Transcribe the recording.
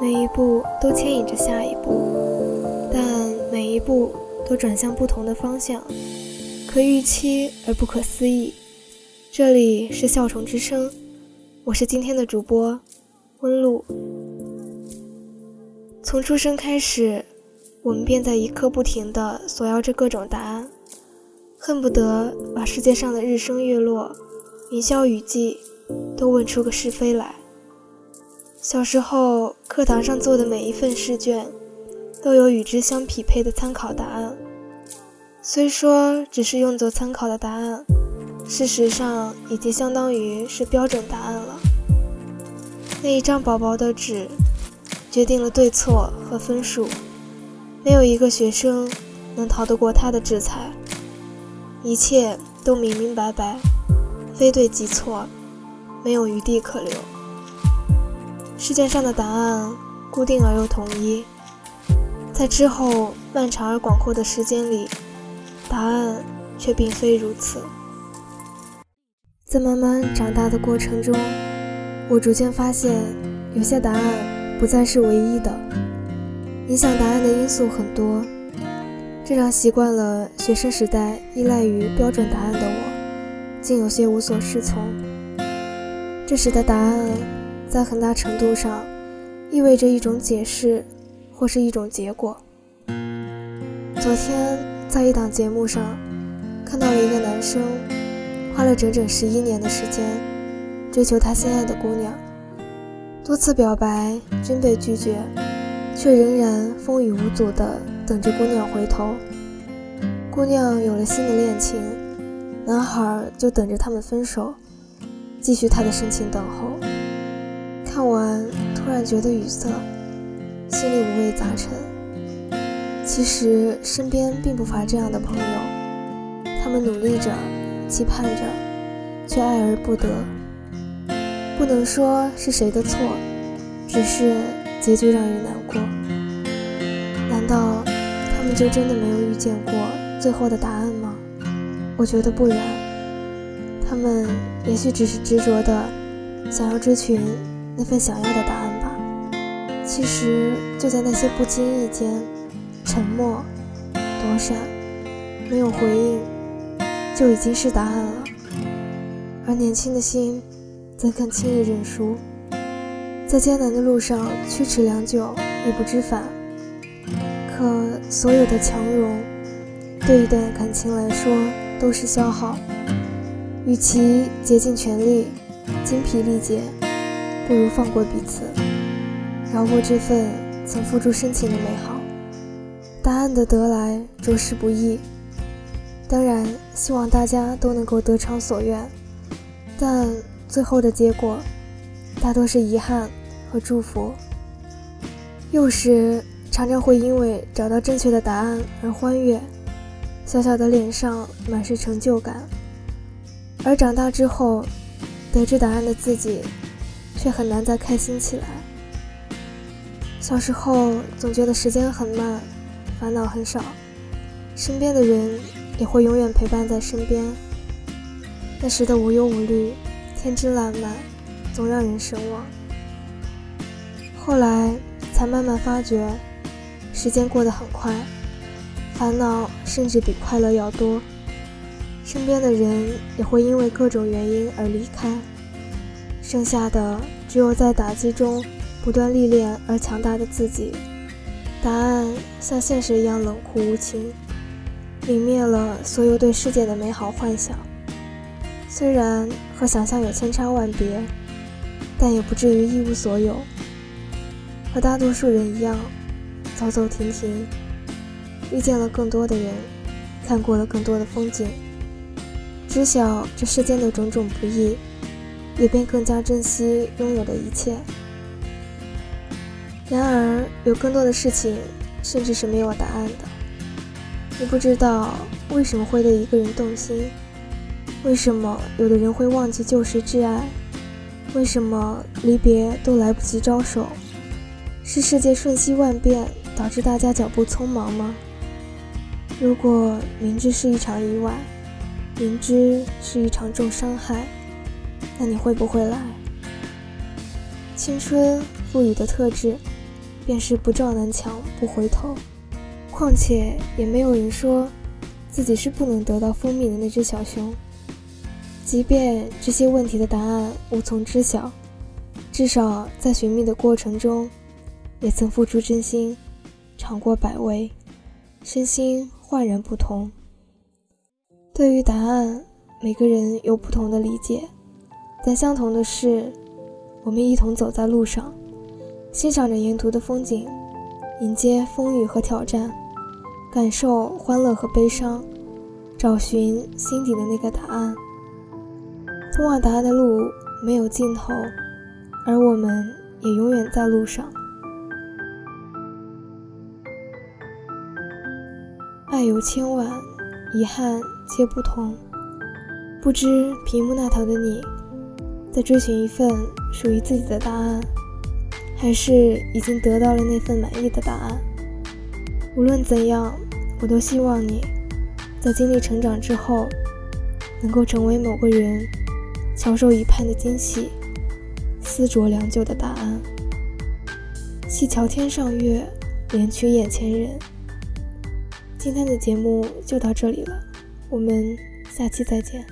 每一步都牵引着下一步，但每一步都转向不同的方向，可预期而不可思议。这里是笑虫之声，我是今天的主播温露。从出生开始，我们便在一刻不停地索要着各种答案，恨不得把世界上的日升月落、云霄雨霁都问出个是非来。小时候，课堂上做的每一份试卷，都有与之相匹配的参考答案。虽说只是用作参考的答案，事实上已经相当于是标准答案了。那一张薄薄的纸，决定了对错和分数，没有一个学生能逃得过它的制裁。一切都明明白白，非对即错，没有余地可留。试卷上的答案固定而又统一，在之后漫长而广阔的时间里，答案却并非如此。在慢慢长大的过程中，我逐渐发现，有些答案不再是唯一的，影响答案的因素很多，这让习惯了学生时代依赖于标准答案的我，竟有些无所适从。这时的答案。在很大程度上，意味着一种解释，或是一种结果。昨天在一档节目上，看到了一个男生，花了整整十一年的时间追求他心爱的姑娘，多次表白均被拒绝，却仍然风雨无阻地等着姑娘回头。姑娘有了新的恋情，男孩就等着他们分手，继续他的深情等候。看完，突然觉得语塞，心里五味杂陈。其实身边并不乏这样的朋友，他们努力着，期盼着，却爱而不得。不能说是谁的错，只是结局让人难过。难道他们就真的没有遇见过最后的答案吗？我觉得不然，他们也许只是执着的想要追寻。那份想要的答案吧。其实就在那些不经意间，沉默、躲闪、没有回应，就已经是答案了。而年轻的心，怎肯轻易认输？在艰难的路上驱驰良久，也不知返。可所有的强融，对一段感情来说都是消耗。与其竭尽全力，精疲力竭。不如放过彼此，饶过这份曾付出深情的美好。答案的得来着实不易，当然希望大家都能够得偿所愿，但最后的结果大多是遗憾和祝福。幼时常常会因为找到正确的答案而欢悦，小小的脸上满是成就感，而长大之后得知答案的自己。却很难再开心起来。小时候总觉得时间很慢，烦恼很少，身边的人也会永远陪伴在身边。那时的无忧无虑、天真烂漫，总让人神往。后来才慢慢发觉，时间过得很快，烦恼甚至比快乐要多，身边的人也会因为各种原因而离开。剩下的只有在打击中不断历练而强大的自己。答案像现实一样冷酷无情，泯灭了所有对世界的美好幻想。虽然和想象有千差万别，但也不至于一无所有。和大多数人一样，走走停停，遇见了更多的人，看过了更多的风景，知晓这世间的种种不易。也便更加珍惜拥有的一切。然而，有更多的事情，甚至是没有答案的。你不知道为什么会对一个人动心，为什么有的人会忘记旧时挚爱，为什么离别都来不及招手？是世界瞬息万变导致大家脚步匆忙吗？如果明知是一场意外，明知是一场重伤害。那你会不会来？青春赋予的特质，便是不撞南墙不回头。况且也没有人说自己是不能得到蜂蜜的那只小熊。即便这些问题的答案无从知晓，至少在寻觅的过程中，也曾付出真心，尝过百味，身心焕然不同。对于答案，每个人有不同的理解，但相同的是，我们一同走在路上，欣赏着沿途的风景，迎接风雨和挑战，感受欢乐和悲伤，找寻心底的那个答案。通往答案的路没有尽头，而我们也永远在路上。爱有千万，遗憾皆不同。不知屏幕那头的你，在追寻一份属于自己的答案，还是已经得到了那份满意的答案？无论怎样，我都希望你在经历成长之后，能够成为某个人。翘首以盼的惊喜，思酌良久的答案。细瞧天上月，怜取眼前人。今天的节目就到这里了，我们下期再见。